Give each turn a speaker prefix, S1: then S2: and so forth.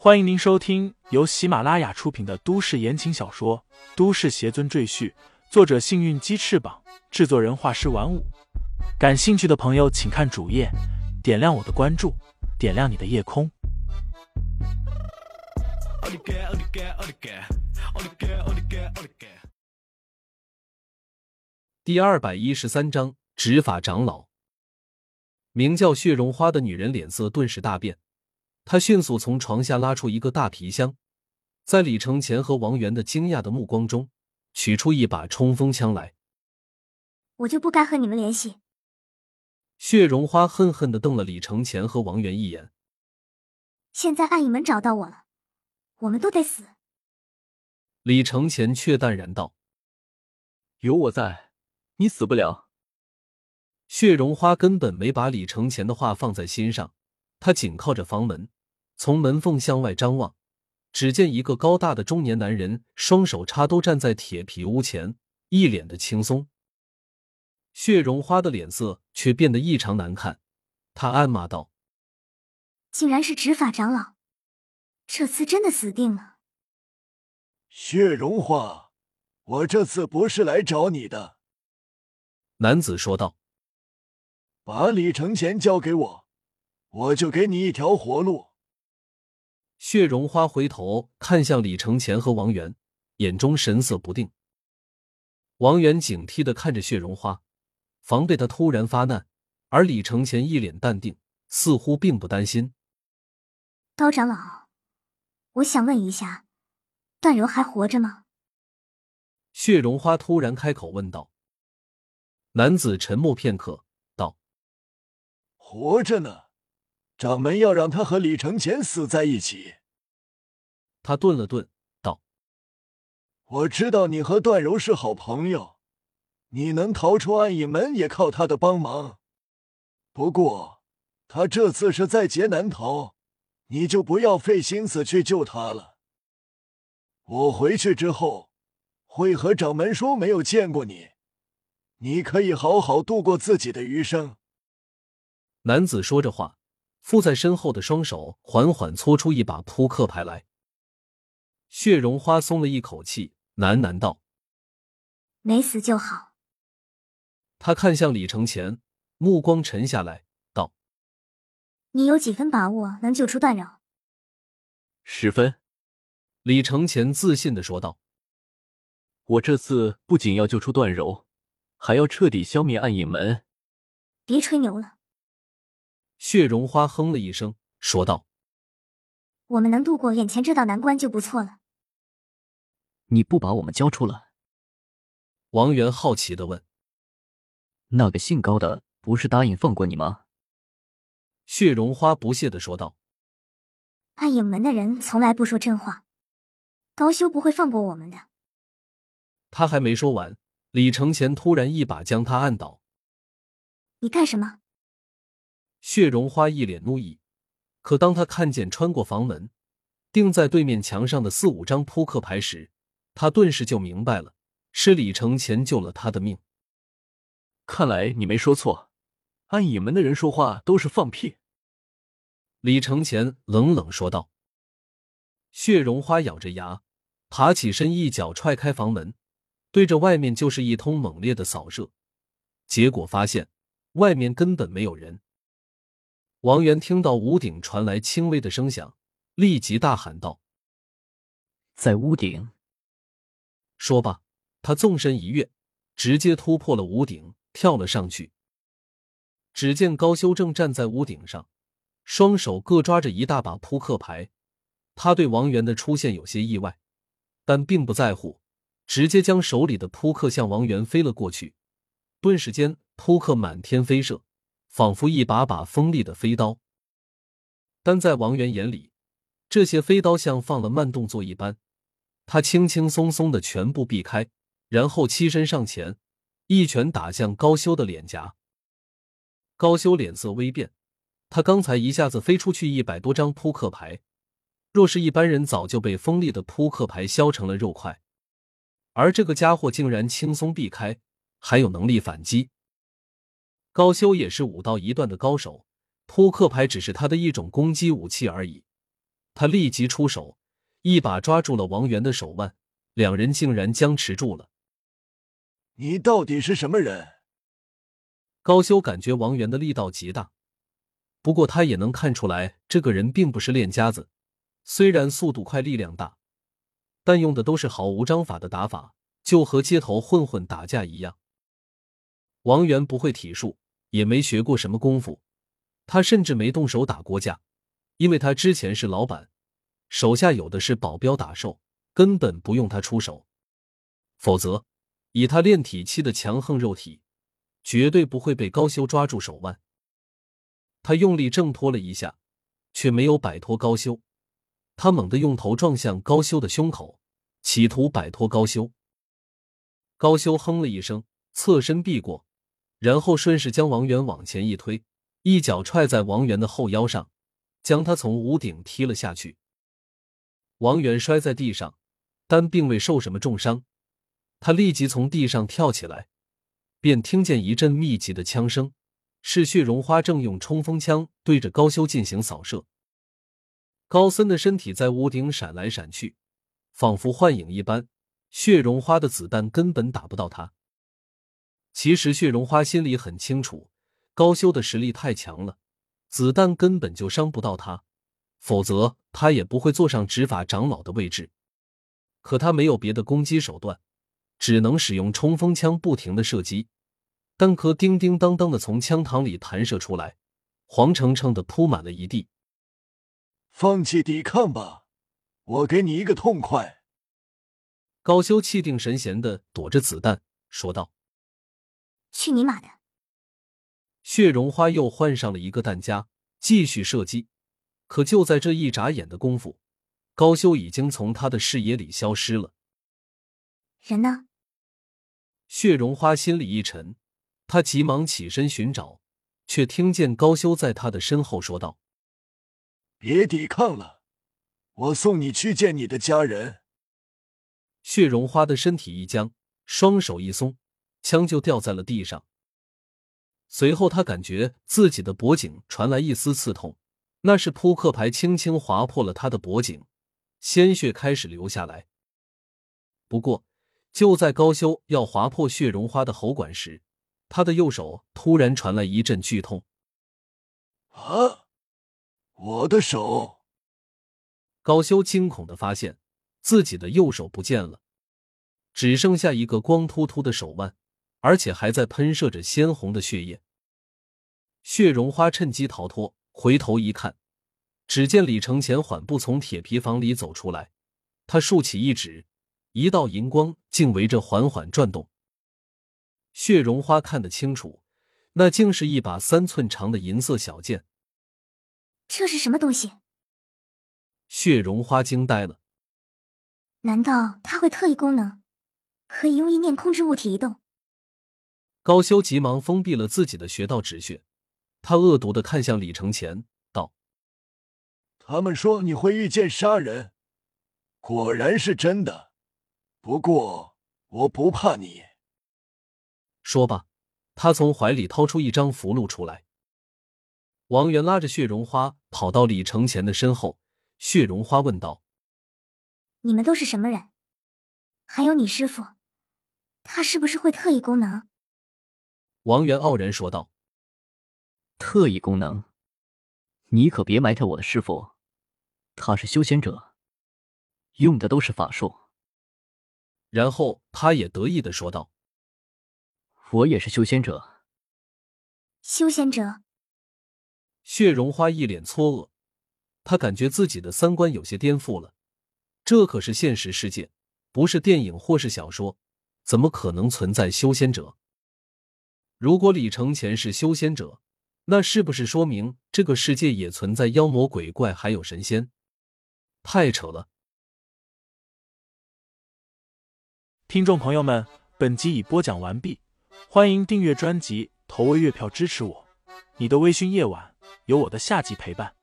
S1: 欢迎您收听由喜马拉雅出品的都市言情小说《都市邪尊赘婿》，作者：幸运鸡翅膀，制作人：画师玩五。感兴趣的朋友，请看主页，点亮我的关注，点亮你的夜空。
S2: 第二百一十三章执法长老。名叫血绒花的女人脸色顿时大变，她迅速从床下拉出一个大皮箱，在李承前和王源的惊讶的目光中，取出一把冲锋枪来。
S3: 我就不该和你们联系。
S2: 血绒花恨恨的瞪了李承前和王源一眼。
S3: 现在暗影门找到我了，我们都得死。
S2: 李承前却淡然道：“
S4: 有我在，你死不了。”
S2: 血绒花根本没把李承前的话放在心上，他紧靠着房门，从门缝向外张望，只见一个高大的中年男人双手插兜站在铁皮屋前，一脸的轻松。血绒花的脸色却变得异常难看，他暗骂道：“
S3: 竟然是执法长老，这次真的死定了。”
S5: 血绒花，我这次不是来找你的。”
S2: 男子说道。
S5: 把李承前交给我，我就给你一条活路。
S2: 血绒花回头看向李承前和王源，眼中神色不定。王源警惕的看着血绒花，防备他突然发难，而李承前一脸淡定，似乎并不担心。
S3: 高长老，我想问一下，段柔还活着吗？
S2: 血绒花突然开口问道。男子沉默片刻。
S5: 道活着呢，掌门要让他和李承前死在一起。
S2: 他顿了顿，道：“
S5: 我知道你和段柔是好朋友，你能逃出暗影门也靠他的帮忙。不过他这次是在劫难逃，你就不要费心思去救他了。我回去之后会和掌门说没有见过你，你可以好好度过自己的余生。”
S2: 男子说着话，附在身后的双手缓缓搓出一把扑克牌来。血绒花松了一口气，喃喃道：“
S3: 没死就好。”
S2: 他看向李承前，目光沉下来，道：“
S3: 你有几分把握能救出段扰？”
S4: 十分。
S2: 李承前自信的说道：“
S4: 我这次不仅要救出段柔，还要彻底消灭暗影门。”
S3: 别吹牛了。
S2: 血绒花哼了一声，说道：“
S3: 我们能度过眼前这道难关就不错了。”
S4: 你不把我们交出来？
S2: 王源好奇的问：“
S4: 那个姓高的不是答应放过你吗？”
S2: 血绒花不屑的说道：“
S3: 暗影门的人从来不说真话，高修不会放过我们的。”
S2: 他还没说完，李承前突然一把将他按倒：“
S3: 你干什么？”
S2: 血绒花一脸怒意，可当他看见穿过房门、钉在对面墙上的四五张扑克牌时，他顿时就明白了，是李承前救了他的命。
S4: 看来你没说错，暗影门的人说话都是放屁。”
S2: 李承前冷冷说道。血绒花咬着牙，爬起身，一脚踹开房门，对着外面就是一通猛烈的扫射，结果发现外面根本没有人。王源听到屋顶传来轻微的声响，立即大喊道：“
S4: 在屋顶！”
S2: 说罢，他纵身一跃，直接突破了屋顶，跳了上去。只见高修正站在屋顶上，双手各抓着一大把扑克牌。他对王源的出现有些意外，但并不在乎，直接将手里的扑克向王源飞了过去。顿时间，扑克满天飞射。仿佛一把把锋利的飞刀，但在王源眼里，这些飞刀像放了慢动作一般。他轻轻松松的全部避开，然后欺身上前，一拳打向高修的脸颊。高修脸色微变，他刚才一下子飞出去一百多张扑克牌，若是一般人，早就被锋利的扑克牌削成了肉块，而这个家伙竟然轻松避开，还有能力反击。高修也是武道一段的高手，扑克牌只是他的一种攻击武器而已。他立即出手，一把抓住了王源的手腕，两人竟然僵持住了。
S5: 你到底是什么人？
S2: 高修感觉王源的力道极大，不过他也能看出来，这个人并不是练家子。虽然速度快、力量大，但用的都是毫无章法的打法，就和街头混混打架一样。王源不会体术，也没学过什么功夫，他甚至没动手打过架，因为他之前是老板，手下有的是保镖打手，根本不用他出手。否则，以他练体期的强横肉体。绝对不会被高修抓住手腕。他用力挣脱了一下，却没有摆脱高修。他猛地用头撞向高修的胸口，企图摆脱高修。高修哼了一声，侧身避过，然后顺势将王源往前一推，一脚踹在王源的后腰上，将他从屋顶踢了下去。王源摔在地上，但并未受什么重伤。他立即从地上跳起来。便听见一阵密集的枪声，是血绒花正用冲锋枪对着高修进行扫射。高森的身体在屋顶闪来闪去，仿佛幻影一般。血绒花的子弹根本打不到他。其实血绒花心里很清楚，高修的实力太强了，子弹根本就伤不到他，否则他也不会坐上执法长老的位置。可他没有别的攻击手段。只能使用冲锋枪不停的射击，弹壳叮叮当当的从枪膛里弹射出来，黄澄澄的铺满了一地。
S5: 放弃抵抗吧，我给你一个痛快！
S2: 高修气定神闲的躲着子弹，说道：“
S3: 去你妈的！”
S2: 血绒花又换上了一个弹夹，继续射击。可就在这一眨眼的功夫，高修已经从他的视野里消失了。
S3: 人呢？
S2: 血绒花心里一沉，他急忙起身寻找，却听见高修在他的身后说道：“
S5: 别抵抗了，我送你去见你的家人。”
S2: 血绒花的身体一僵，双手一松，枪就掉在了地上。随后，他感觉自己的脖颈传来一丝刺痛，那是扑克牌轻轻划破了他的脖颈，鲜血开始流下来。不过，就在高修要划破血绒花的喉管时，他的右手突然传来一阵剧痛。
S5: 啊！我的手！
S2: 高修惊恐的发现自己的右手不见了，只剩下一个光秃秃的手腕，而且还在喷射着鲜红的血液。血绒花趁机逃脱，回头一看，只见李承前缓步从铁皮房里走出来，他竖起一指。一道银光竟围着缓缓转动。血绒花看得清楚，那竟是一把三寸长的银色小剑。
S3: 这是什么东西？
S2: 血绒花惊呆了。
S3: 难道它会特异功能，可以用意念控制物体移动？
S2: 高修急忙封闭了自己的穴道止血，他恶毒的看向李承前，道：“
S5: 他们说你会御剑杀人，果然是真的。”不过我不怕你。
S2: 说罢，他从怀里掏出一张符箓出来。王源拉着血绒花跑到李承前的身后，血绒花问道：“
S3: 你们都是什么人？还有你师傅，他是不是会特异功能？”
S2: 王源傲然说道：“
S4: 特异功能？你可别埋汰我的师傅，他是修仙者，用的都是法术。”
S2: 然后他也得意的说道：“
S4: 我也是修仙者。”
S3: 修仙者。
S2: 血绒花一脸错愕，他感觉自己的三观有些颠覆了。这可是现实世界，不是电影或是小说，怎么可能存在修仙者？如果李承前是修仙者，那是不是说明这个世界也存在妖魔鬼怪还有神仙？太扯了！
S1: 听众朋友们，本集已播讲完毕，欢迎订阅专辑，投喂月票支持我。你的微醺夜晚，有我的下集陪伴。